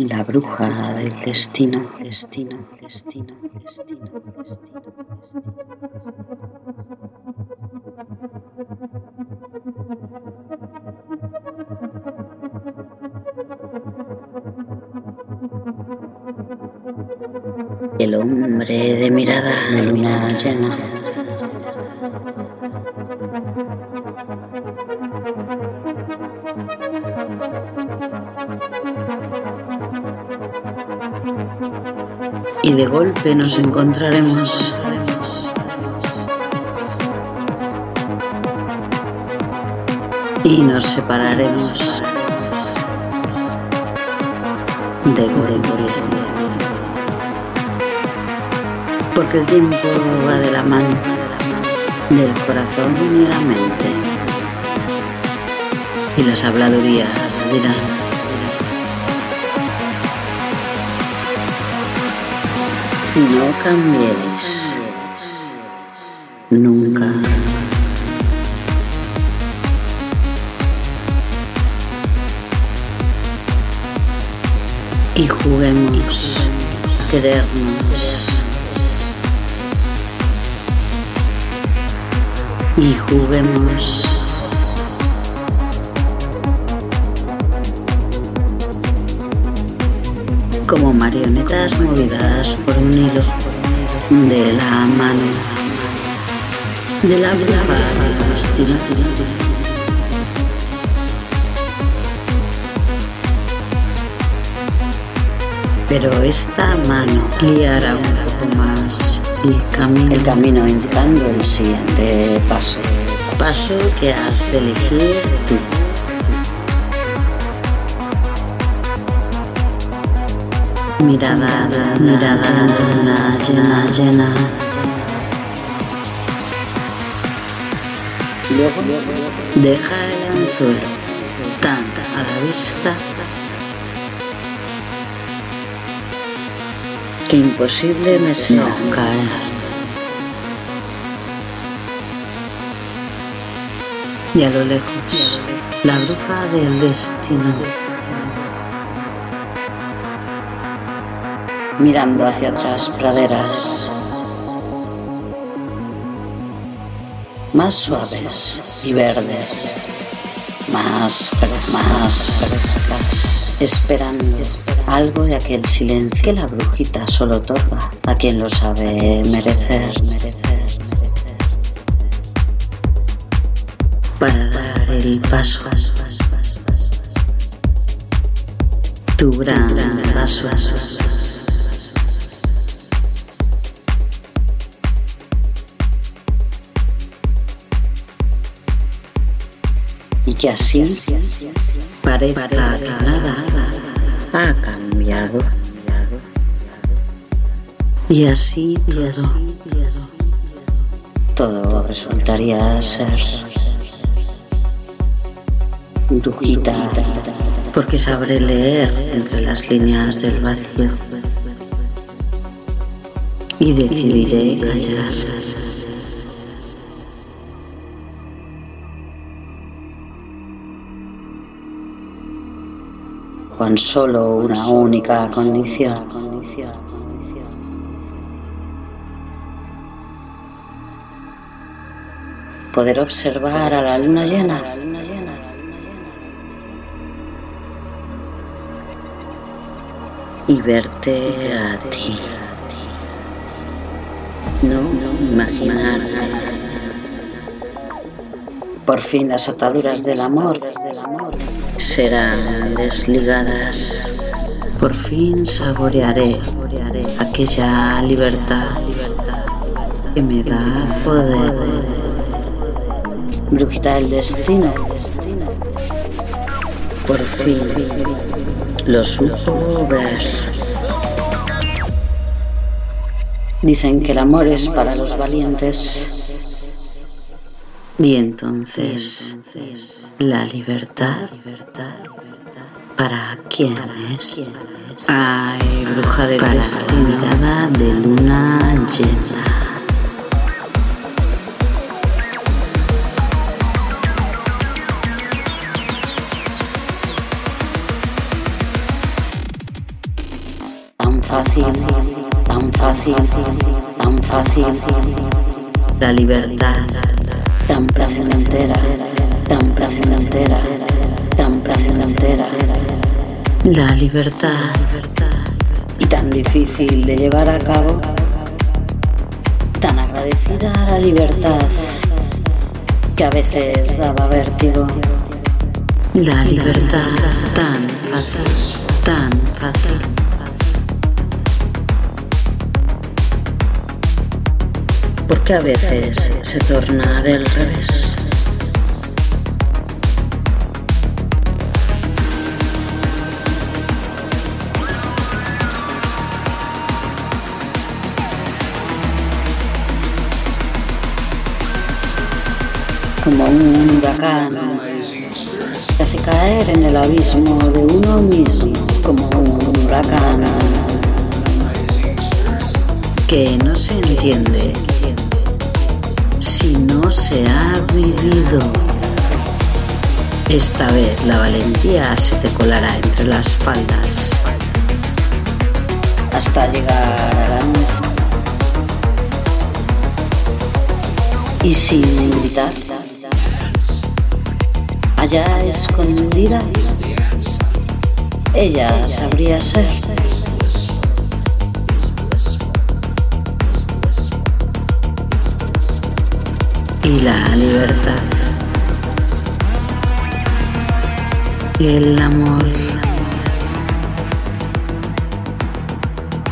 La bruja del destino, destino, destino, destino, destino. El hombre de mirada de luna llena. Y de golpe nos encontraremos. Y nos separaremos de golpe. Porque el tiempo va de la mano del corazón y la mente. Y las habladurías dirán. No cambiéis. Nunca. Y juguemos a querernos. Y juguemos como marionetas movidas por un hilo de la mano de la destino. Pero esta mano guiará un poco más el camino, el camino indicando el siguiente paso. Paso que has de elegir tú. Mirada, mirada llena, llena, llena. Deja el anzuelo tan a la vista que imposible me sea caer. Y a lo lejos, la bruja del destino. Mirando hacia atrás praderas más suaves y verdes, más, más frescas, esperando algo de aquel silencio que la brujita solo otorga a quien lo sabe merecer, merecer, merecer, para dar el paso. Tu gran paso. Que así parezca que nada ha cambiado. Y así todo, todo resultaría ser brujita, porque sabré leer entre las líneas del vacío y decidiré callar. Con solo una única condición. Poder observar a la luna llena. Y verte a ti. No imaginarte. Por fin las ataduras del amor serán desligadas. Por fin saborearé aquella libertad que me da poder. Brujita del destino. Por fin lo supo ver. Dicen que el amor es para los valientes. Y entonces, la libertad, ¿para quién es? Ay, bruja de la mirada de luna llena. tan fácil, tan fácil, tan fácil. La libertad, tan placentera, tan placentera, tan placentera. La libertad, y tan difícil de llevar a cabo, tan agradecida a la libertad que a veces daba vértigo. La libertad tan fácil, tan fácil. Porque a veces se torna del revés. como un huracán que hace caer en el abismo de uno mismo, como un huracán que no se entiende si no se ha vivido. Esta vez la valentía se te colará entre las faldas hasta llegar a la luz. Y sin gritar allá escondida, ella sabría ser. Y la libertad. Y el amor.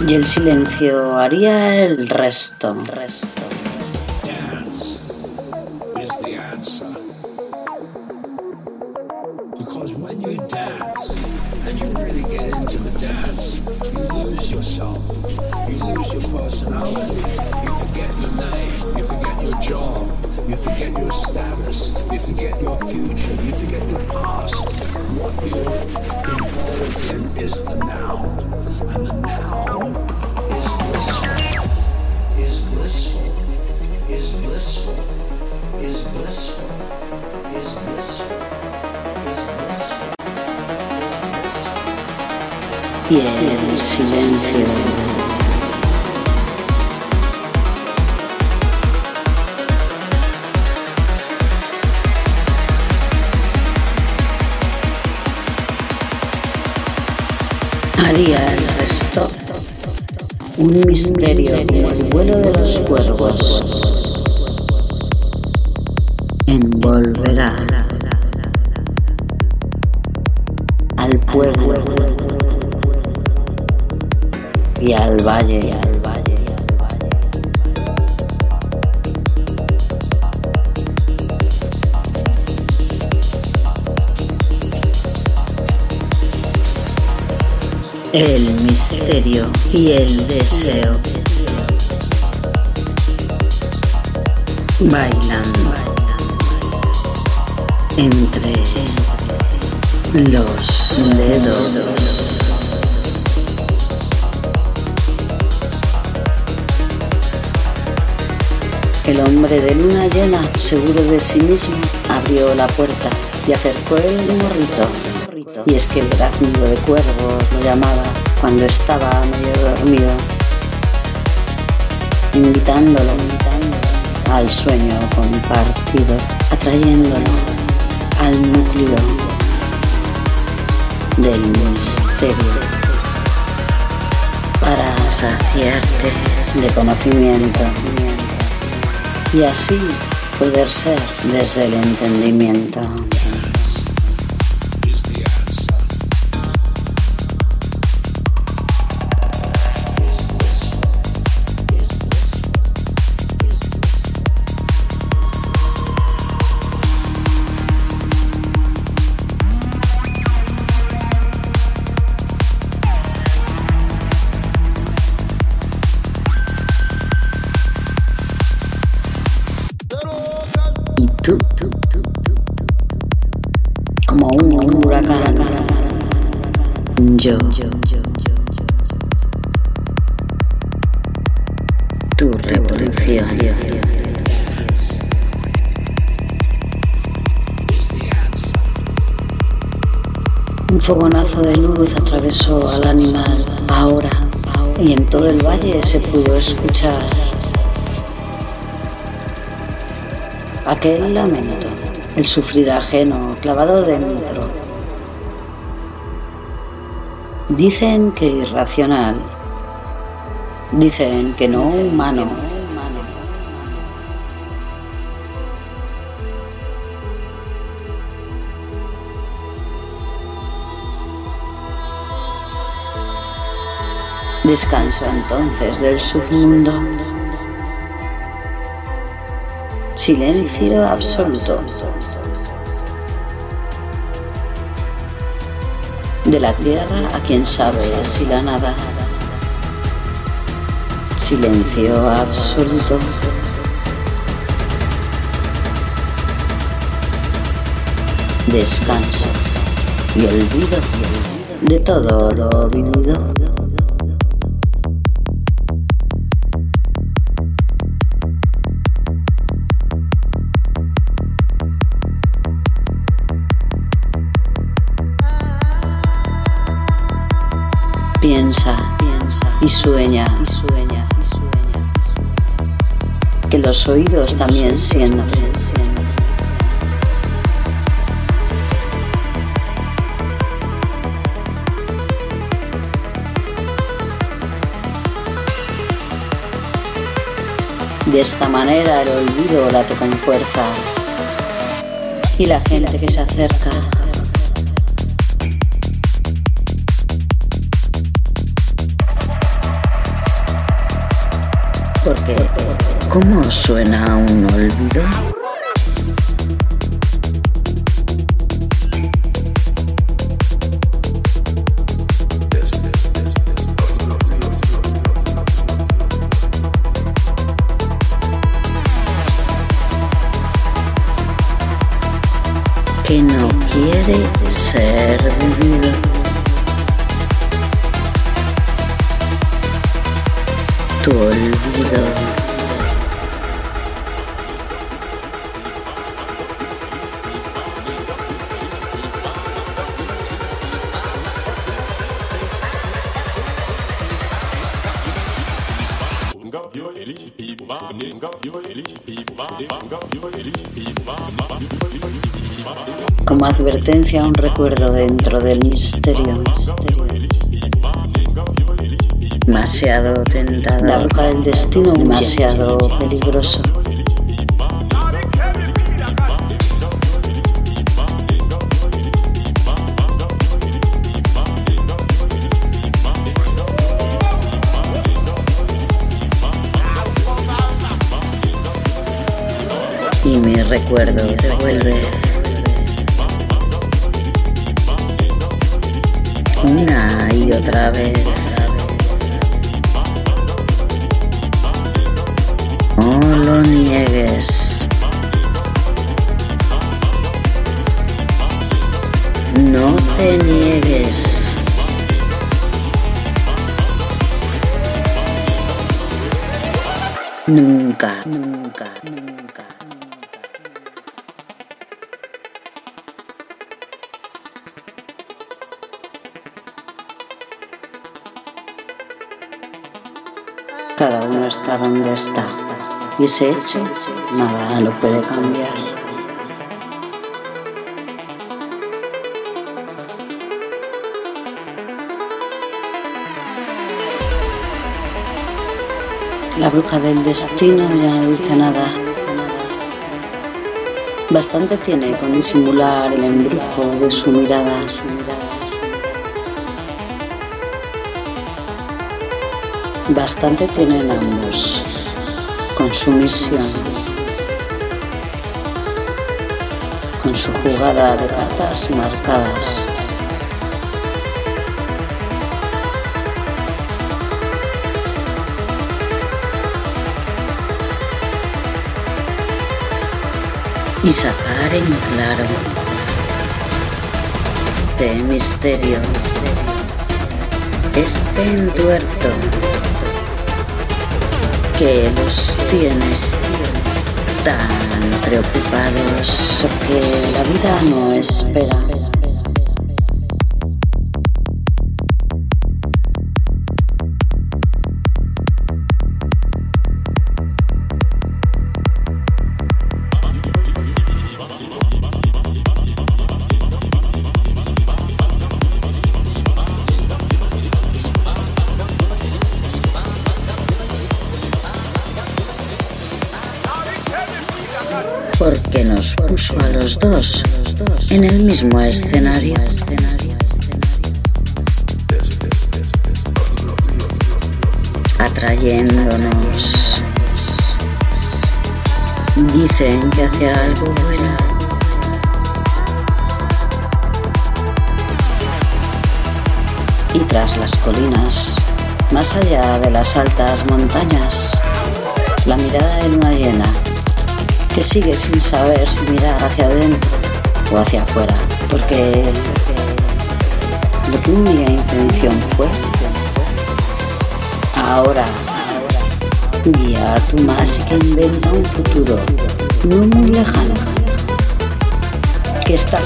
Y el silencio haría el resto. resto. Silencio. Haría el resto un misterio como el vuelo de los cuervos. Envolverá al pueblo valle. El misterio y el deseo bailan entre los dedos. El hombre de luna llena, seguro de sí mismo, abrió la puerta y acercó el morrito. Y es que el graznido de cuervos lo llamaba cuando estaba medio dormido, invitándolo, al sueño compartido, atrayéndolo al núcleo del misterio para saciarte de conocimiento y así poder ser desde el entendimiento. Un fogonazo de luz atravesó al animal. Ahora, y en todo el valle se pudo escuchar aquel lamento, el sufrir ajeno clavado dentro. Dicen que irracional, dicen que no humano. Descanso entonces del submundo. Silencio absoluto. De la tierra a quien sabe si la nada. Silencio absoluto. Descanso y olvido de todo lo vivido. Y sueña, y sueña, y sueña, que los oídos también sienten. De esta manera el olvido late con fuerza. Y la gente que se acerca porque ¿cómo suena un olvido? que no quiere ser vivido. Como advertencia, un recuerdo dentro del misterio. Demasiado tentada. La bruja del destino, demasiado peligroso. Y mi recuerdo te vuelve una y otra vez. No lo niegues. No te niegues. Nunca, nunca, nunca. Cada uno está donde está. Y ese hecho nada lo puede cambiar. La bruja del destino ya no dice nada. Bastante tiene con disimular el embrujo de su mirada. Bastante tienen ambos con su misión, con su jugada de cartas marcadas. Y sacar en claro este misterio, este entuerto que los tiene tan preocupados que la vida no espera. El mismo escenario. Atrayéndonos. Dicen que hace algo bueno. Y tras las colinas, más allá de las altas montañas, la mirada de luna llena, que sigue sin saber si mirar hacia adentro o hacia afuera, porque lo que día intención fue, ahora guía a tu que inventa un futuro no muy lejano, que está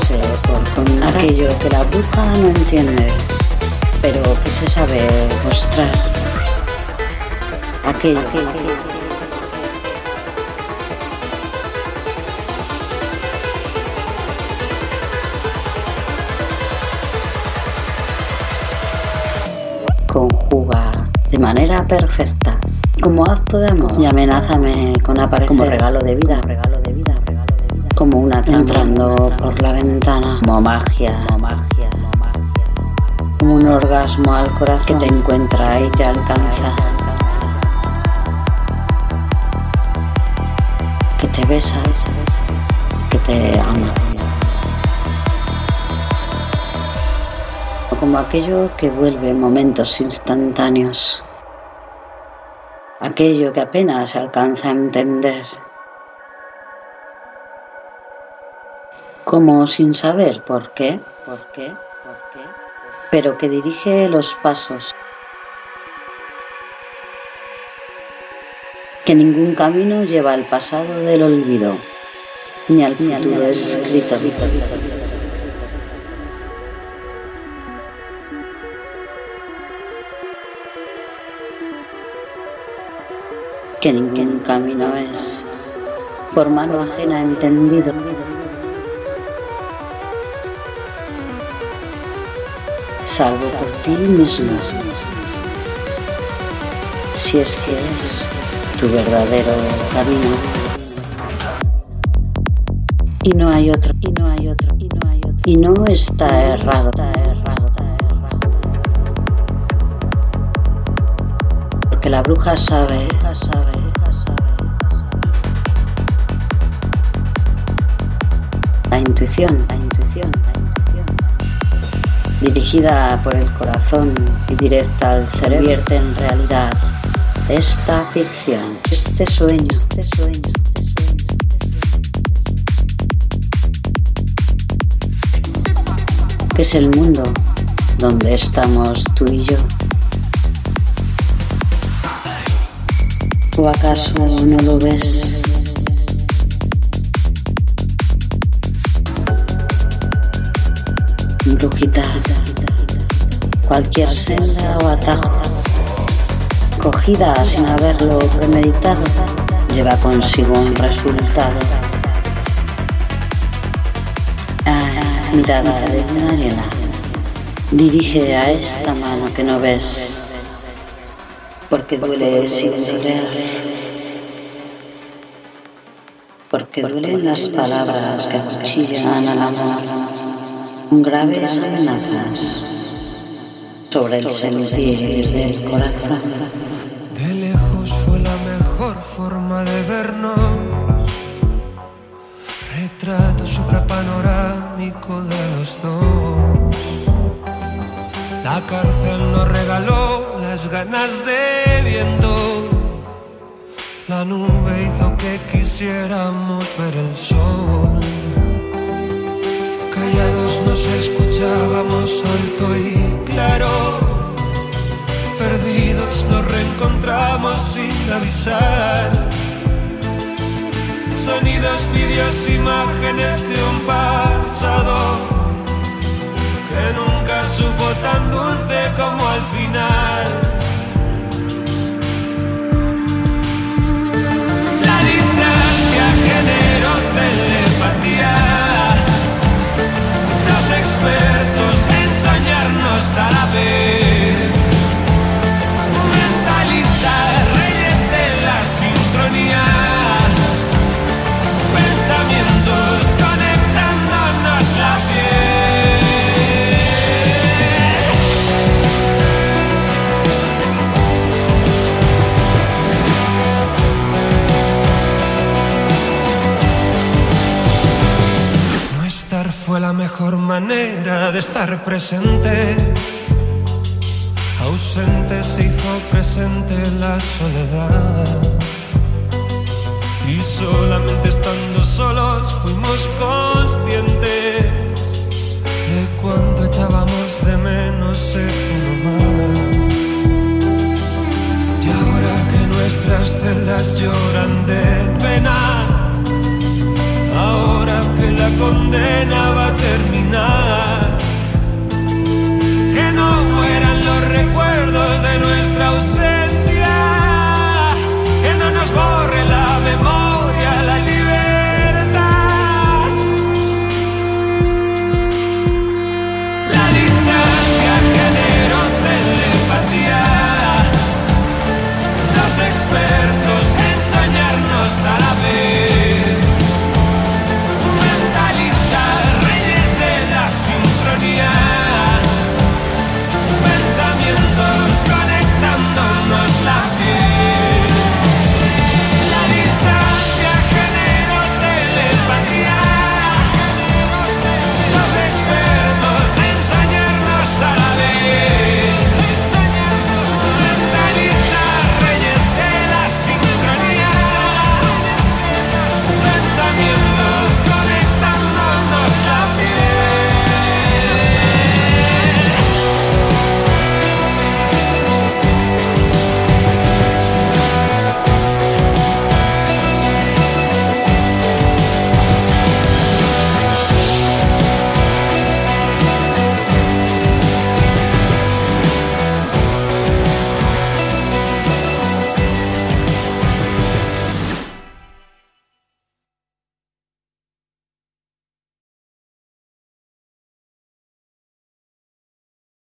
por con aquello que la bruja no entiende pero que se sabe mostrar. Aquello que conjuga de manera perfecta como acto de amor. Y amenázame con aparecer como regalo de vida, regalo de vida, regalo de vida, como una entrando por la ventana, como magia, como magia como un orgasmo al corazón que te encuentra y te alcanza. Que te besa, que te ama. Como aquello que vuelve momentos instantáneos. Aquello que apenas alcanza a entender. Como sin saber por qué, por qué pero que dirige los pasos. Que ningún camino lleva al pasado del olvido, ni al futuro escrito. Que por mano ajena entendido. salvo por ti mismo, si es que es tu verdadero camino. Y no hay otro, y no hay otro, y no hay otro. Y no. Está errado. Porque la bruja sabe, sabe, la intuición, la intuición dirigida por el corazón y directa al cerebro, vierte en realidad esta ficción, este sueño, este sueño, este sueño, que es el mundo donde estamos tú y yo. ¿O acaso no lo ves? Brujita, cualquier senda o atajo, cogida sin haberlo premeditado, lleva consigo un resultado. Ah, mirada de una dirige a esta mano que no ves, porque duele sin doler. Porque duelen las palabras que cuchillan al amor graves amenazas sobre el sentir del corazón. De lejos fue la mejor forma de vernos. Retrato panorámico de los dos. La cárcel nos regaló las ganas de viento. La nube hizo que quisiéramos ver el sol callados nos escuchábamos alto y claro. Perdidos nos reencontramos sin avisar. Sonidos, vídeos, imágenes de un pasado que nunca supo tan dulce como al final. la mejor manera de estar presentes. Ausente se hizo presente la soledad. Y solamente estando solos fuimos conscientes de cuánto echábamos de menos ser uno. Y ahora que nuestras celdas lloran de pena ahora que la condena va a terminar. Que no mueran los recuerdos de nuestra ausencia.